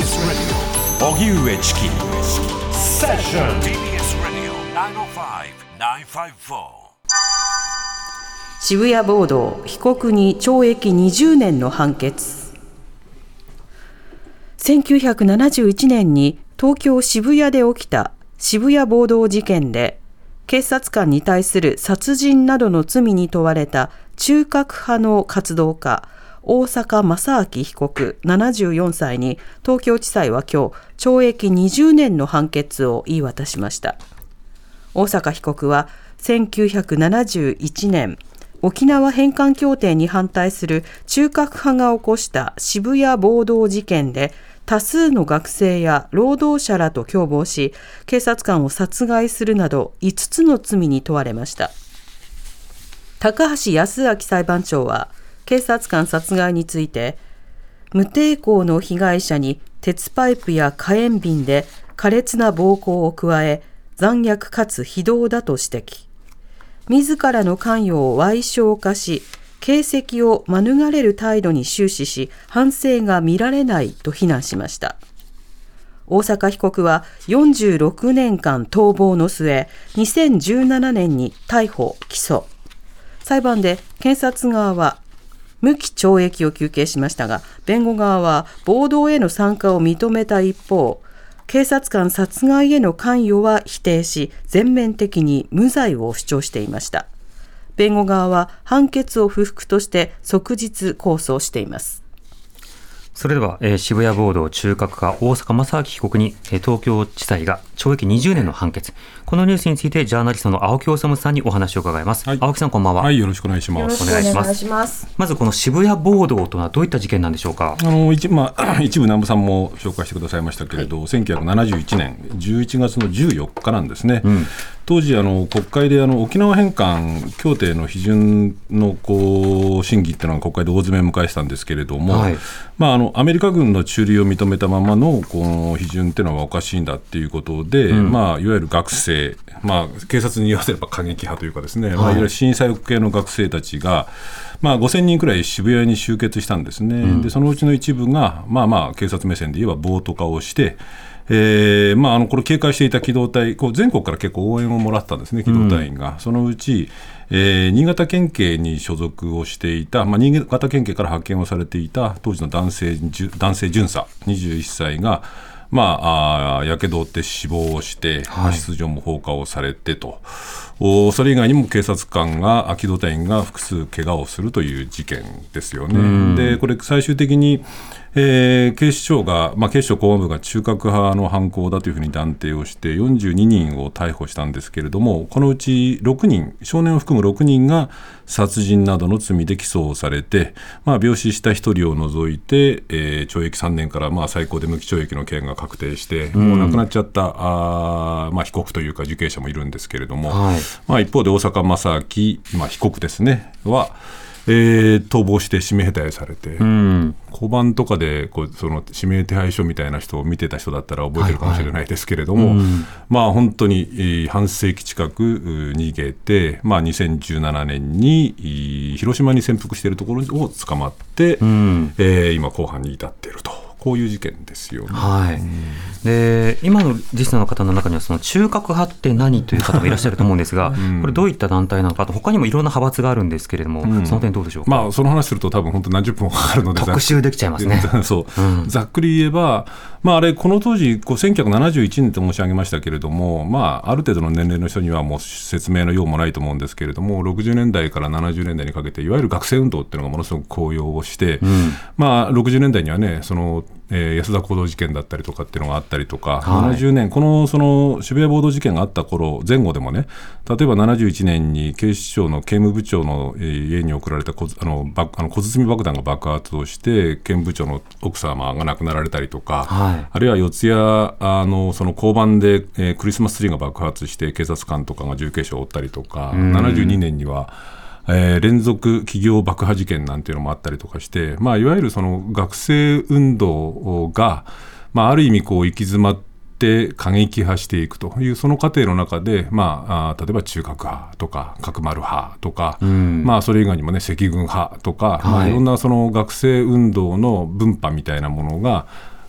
TBS ラディオ荻上チキセッション TBS ラディオ905-954渋谷暴動被告に懲役20年の判決。1971年に東京渋谷で起きた渋谷暴動事件で警察官に対する殺人などの罪に問われた中核派の活動家大阪正明被告74歳に東京地裁は今日懲役20年の判決を言い渡しました。大阪被告は1971年沖縄返還協定に反対する中核派が起こした渋谷暴動事件で多数の学生や労働者らと共謀し警察官を殺害するなど5つの罪に問われました。高橋康明裁判長は警察官殺害について無抵抗の被害者に鉄パイプや火炎瓶で苛烈な暴行を加え残虐かつ非道だと指摘。自らの関与を賠償化し形跡を免れる態度に終始し反省が見られないと非難しました。大阪被告は46年間逃亡の末2017年に逮捕・起訴。裁判で検察側は無期懲役を求刑しましたが弁護側は暴動への参加を認めた一方警察官殺害への関与は否定し全面的に無罪を主張していました。弁護側は判決を不服として即日控訴しています。それでは、えー、渋谷暴動中核派大阪正明被告に、えー、東京地裁が懲役20年の判決。このニュースについてジャーナリストの青木治さんにお話を伺います。はい、青木さんこんばんは。はい、よろしくお願いします。お願いします。ますまずこの渋谷暴動とはどういった事件なんでしょうか？あの一まあ 一部南部さんも紹介してくださいましたけれど、はい、1971年11月の14日なんですね。うん、当時あの国会であの沖縄返還協定の批准のこう審議っていうのが国会で大詰めを迎えてたんですけれども、はい、まああのアメリカ軍の駐留を認めたままのこの批准っていうのはおかしいんだっていうことで、うん、まあいわゆる学生、まあ警察に言わせれば過激派というかですね、はい。まあ、いわゆる震災系の学生たちがまあ、5000人くらい渋谷に集結したんですね、うん、でそのうちの一部が、まあまあ、警察目線で言えば暴徒化をして、えーまあ、あのこれ、警戒していた機動隊、こう全国から結構応援をもらったんですね、機動隊員が。うん、そのうち、えー、新潟県警に所属をしていた、まあ、新潟県警から派遣をされていた当時の男性男性巡査、21歳が、まあ、やけどを負って死亡をして、はい、出場も放火をされてと。それ以外にも警察官が、機動隊員が複数怪我をするという事件ですよね。で、これ最終的に、えー、警視庁が、まあ、警視庁公安部が中核派の犯行だというふうに断定をして、42人を逮捕したんですけれども、このうち6人、少年を含む6人が殺人などの罪で起訴されて、まあ、病死した1人を除いて、えー、懲役3年からまあ最高で無期懲役の刑が確定して、もう亡くなっちゃったあ、まあ、被告というか受刑者もいるんですけれども、はい、まあ、一方で大阪正明、まあ、被告ですね、は、えー、逃亡して指名手配されて、うん、交番とかでこうその指名手配書みたいな人を見てた人だったら覚えてるかもしれないですけれども、はいはいうん、まあ、本当に、えー、半世紀近く逃げて、まあ、2017年に広島に潜伏しているところを捕まって、うん、えー、今、後半に至っていると。こういう事件ですよね。はい、で今のリスナーの方の中にはその中核派って何という方もいらっしゃると思うんですが、うん、これどういった団体なのかと他にもいろんな派閥があるんですけれども、うん、その点どうでしょうか？まあその話すると多分本当何十分かかるので特集できちゃいますね。そう、うん、ざっくり言えば、まああれこの当時こう1971年と申し上げましたけれども、まあある程度の年齢の人にはもう説明のようもないと思うんですけれども、60年代から70年代にかけていわゆる学生運動っていうのがものすごく高揚をして、まあ60年代にはねそのえー、安田講堂事件だったりとかっていうのがあったりとか、はい、70年、このその渋谷暴動事件があった頃前後でもね、例えば71年に警視庁の刑務部長の家に送られた小あのあの小包爆弾が爆発をして、刑務部長の奥様が亡くなられたりとか、はい、あるいは四谷あのその交番で、えー、クリスマスツリーが爆発して、警察官とかが重軽傷を負ったりとか、72年には、えー、連続企業爆破事件なんていうのもあったりとかして、まあ、いわゆるその学生運動が、まあ、ある意味こう行き詰まって過激派していくというその過程の中で、まあ、あ例えば中核派とか角丸派とか、うん、まあ、それ以外にもね赤軍派とか、はい。まあ、いろんなその学生運動の分派みたいなものが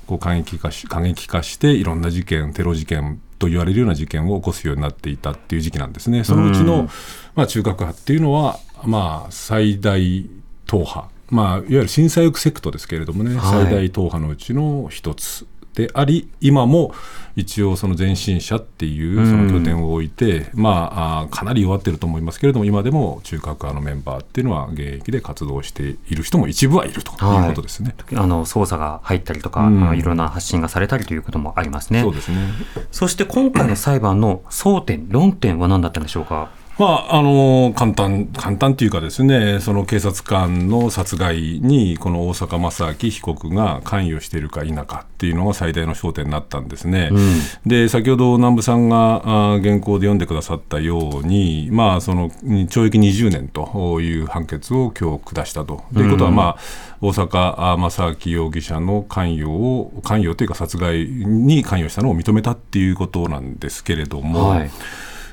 こう過激化し過激化していろんな事件テロ事件と言われるような事件を起こすようになっていたっていう時期なんですね。そのうちの、まあ、中核派っていうのは、まあ、最大党派、まあ、いわゆる震災右セクトですけれどもね、はい、最大党派のうちの一つであり今も一応その前進者っていうその拠点を置いて、うん、まあかなり弱ってると思いますけれども今でも中核派のメンバーっていうのは現役で活動している人も一部はいるということですね、はい、あの捜査が入ったりとか、うん、いろんな発信がされたりということもありますね。そうですね。そして今回の裁判の争点論点は何だったんでしょうか？まあ、あの簡単簡単というかですねその警察官の殺害にこの大坂正明被告が関与しているか否かっていうのが最大の焦点になったんですね。うん、で先ほど南部さんが原稿で読んでくださったように、まあ、その懲役20年という判決を今日下したと。ということは、まあ、大坂正明容疑者の関与を関与というか殺害に関与したのを認めたっていうことなんですけれども。はい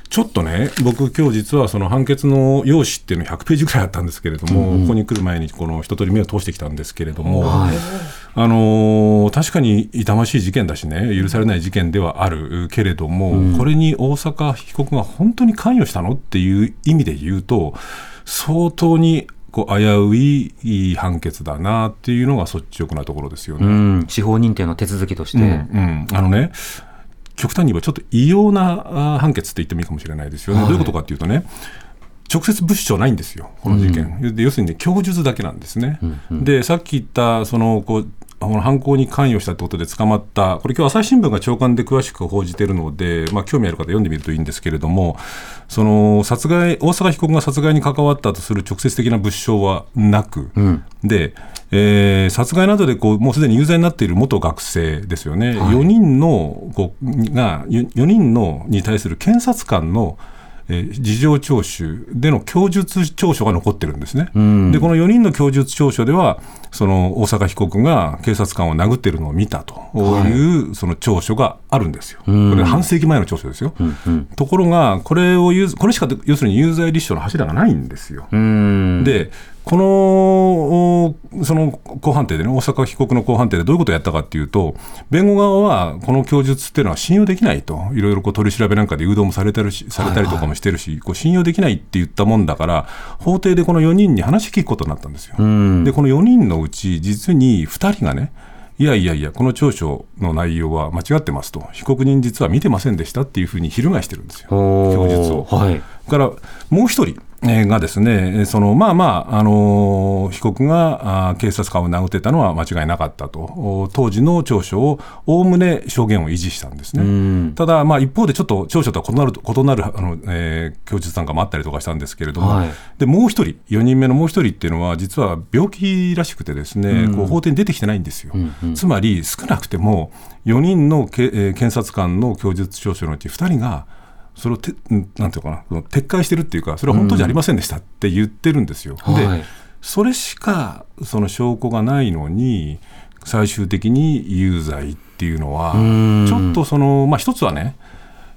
ちょっとね、僕、今日実はその判決の用紙っていうの100ページぐらいあったんですけれども、うん、ここに来る前にこの一通り目を通してきたんですけれども、はい、あのー、確かに痛ましい事件だしね、許されない事件ではあるけれども、うん、これに大阪被告が本当に関与したのっていう意味で言うと、相当にこう危うい判決だなっていうのが率直なところですよね。司法認定の手続きとして、うんうん、あのね極端に言えばちょっと異様な判決って言ってもいいかもしれないですよね。はい、どういうことかっていうとね、直接物証ないんですよ、この事件。うん、で要するに、ね、供述だけなんですね。うんうん、で、さっき言ったそのこう犯行に関与したということで捕まった、これ、今日朝日新聞が長官で詳しく報じているので、まあ、興味ある方、読んでみるといいんですけれども、その殺害大阪被告が殺害に関わったとする直接的な物証はなく、うん、でえー、殺害などでこうもうすでに有罪になっている元学生ですよね、はい、4人のこうが4人のに対する検察官のえー、事情聴取での供述調書が残ってるんですね。うん、で、この4人の供述調書では、その大阪被告が警察官を殴ってるのを見たという、その調書があるんですよ。これ、半世紀前の調書ですよ。うんうん、ところが、これをこれしか要するに有罪立証の柱がないんですよ。で、このその公判定でね、大阪被告の公判定でどういうことをやったかっていうと、弁護側はこの供述っていうのは信用できないと、いろいろこう取り調べなんかで誘導もされたりされたりとかもしてるし、はいはい、こう信用できないって言ったもんだから、法廷でこの4人に話聞くことになったんですよ。で、この4人のうち、実に2人がね、いやいやいや、この調書の内容は間違ってますと、被告人実は見てませんでしたっていうふうに翻してるんですよ、供述を。はい、からもう一人がですね、そのまあまあ、あの被告が警察官を殴ってたのは間違いなかったと、当時の調書をおおむね証言を維持したんですね。ただ、まあ、一方でちょっと調書とは異なる異なるあの、えー、供述なんかもあったりとかしたんですけれども、はい、でもう一人、4人目のもう一人っていうのは、実は病気らしくて、ですね、こう法廷に出てきてないんですよ。うんうん、つまり、少なくても4人のけ、えー、検察官の供述調書のうち2人が、それをてなんていうかな撤回してるっていうかそれは本当じゃありませんでしたって言ってるんですよ。うん、で、はい、それしかその証拠がないのに最終的に有罪っていうのはちょっとそのまあ一つはね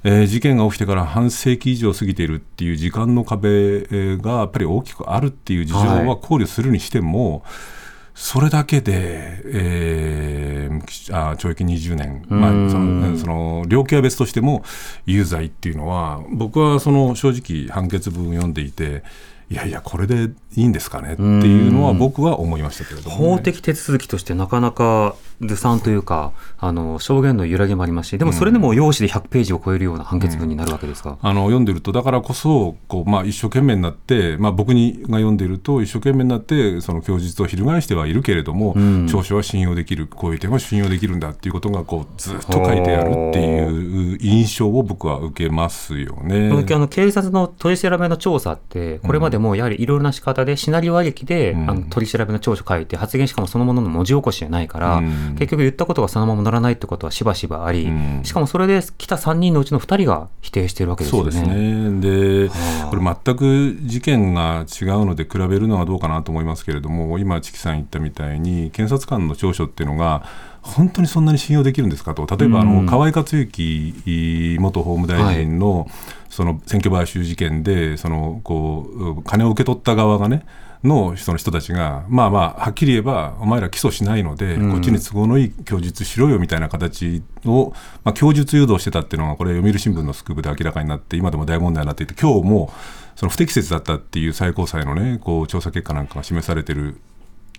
えー、事件が起きてから半世紀以上過ぎているっていう時間の壁がやっぱり大きくあるっていう事情は考慮するにしても、はいそれだけで、えー、あ懲役20年、まあ、そのその量刑は別としても有罪っていうのは僕はその正直判決文を読んでいていやいやこれでいいんですかねっていうのは僕は思いましたけれども、ね、法的手続きとしてなかなかずさんというか、あの証言の揺らぎもありますし、でもそれでも用紙で100ページを超えるような判決文になるわけですか、うん、あの読んでると、だからこそこう、まあ、一生懸命になって、まあ、僕にが読んでると、一生懸命になって、その供述を翻してはいるけれども、うん、調書は信用できる、こういう点は信用できるんだっていうことがこうずっと書いてあるっていう印象を僕は受けますよね。あの警察の取り調べの調査って、これまでもやはりいろいろな仕方で、シナリオありきで、うん、あの取り調べの調書書いて、発言しかもそのものの文字起こしじゃないから、結局言ったことがそのまま乗らないってことはしばしばあり、うん、しかもそれで来た3人のうちの2人が否定しているわけですよね。そうですね。でこれ全く事件が違うので比べるのはどうかなと思いますけれども今、チキさん言ったみたいに検察官の調書っていうのが本当にそんなに信用できるんですかと。例えばあの、河井克行元法務大臣の、その選挙買収事件でそのこう金を受け取った側がねのその人たちが、まあまあ、はっきり言えば、お前ら起訴しないので、こっちに都合のいい供述しろよみたいな形を、まあ、供述誘導してたっていうのが、これ、読売新聞のスクープで明らかになって、今でも大問題になっていて、今日もその不適切だったっていう最高裁のね、こう調査結果なんかが示されてる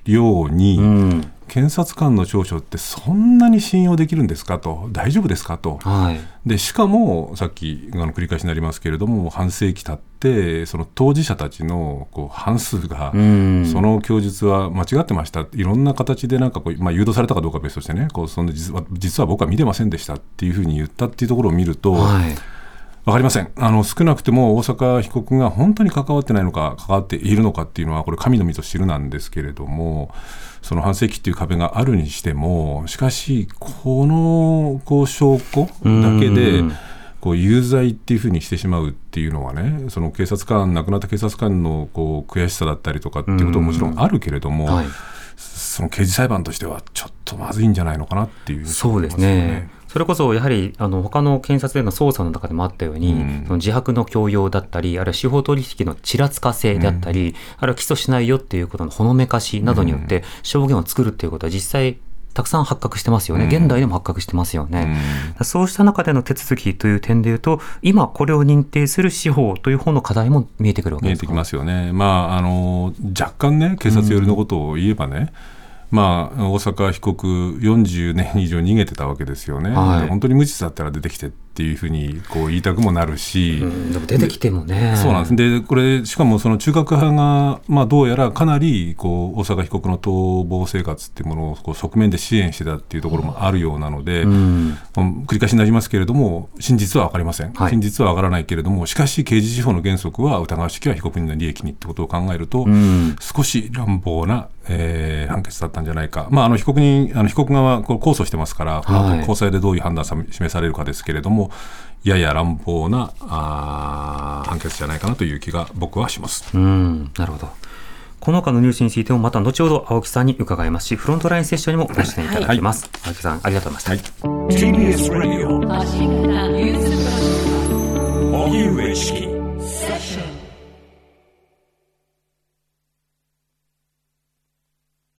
ように、うん、検察官の調書ってそんなに信用できるんですかと、大丈夫ですかと、はい、でしかもさっきあの繰り返しになりますけれども、半世紀経って、その当事者たちのこう半数が、その供述は間違ってました、いろんな形でなんかこう、まあ、誘導されたかどうかは別としてね、こうその実は実は僕は見てませんでしたっていうふうに言ったっていうところを見ると、はい分かりません。あの少なくても大阪被告が本当に関わってないのか関わっているのかっていうのはこれ神のみぞ知るなんですけれどもその半世紀っていう壁があるにしてもしかしこのこう証拠だけでこう有罪っていうふうにしてしまうっていうのはねその警察官亡くなった警察官のこう悔しさだったりとかっていうことももちろんあるけれども、はい、その刑事裁判としてはちょっとまずいんじゃないのかなっていう、そうですね。それこそやはりあの他の検察での捜査の中でもあったように、うん、その自白の強要だったり、あるいは司法取引のちらつかせだったり、うん、あるいは起訴しないよっていうことのほのめかしなどによって証言を作るっていうことは実際たくさん発覚してますよね、現代でも発覚してますよね、うん、そうした中での手続きという点でいうと、今、これを認定する司法という方の課題も見えてくるわけですか？見えてきますよね、まあ、あの若干ね、警察寄りのことを言えばね、うんまあ、大阪被告40年以上逃げてたわけですよね、はい、本当に無実だったら出てきてっていうふうにこう言いたくもなるし、うん、でも出てきてもね。そうなんです。でこれしかもその中核派が、まあ、どうやらかなりこう大阪被告の逃亡生活っていうものをこう側面で支援してたっていうところもあるようなので、うん、繰り返しになりますけれども真実は分かりません、はい、真実は分からないけれどもしかし刑事司法の原則は疑わしきは被告人の利益にってことを考えると、うん、少し乱暴なえー、判決だったんじゃないか、まあ、あの被告人あの被告側控訴してますから、はい、高裁でどういう判断が示されるかですけれども、もやや乱暴なあ判決じゃないかなという気が僕はします。うんなるほど。この他のニュースについてもまた後ほど青木さんに伺いますしフロントラインセッションにもご出演いただきます、はい、青木さんありがとうございました、はい、TBS ラジオ荻上チ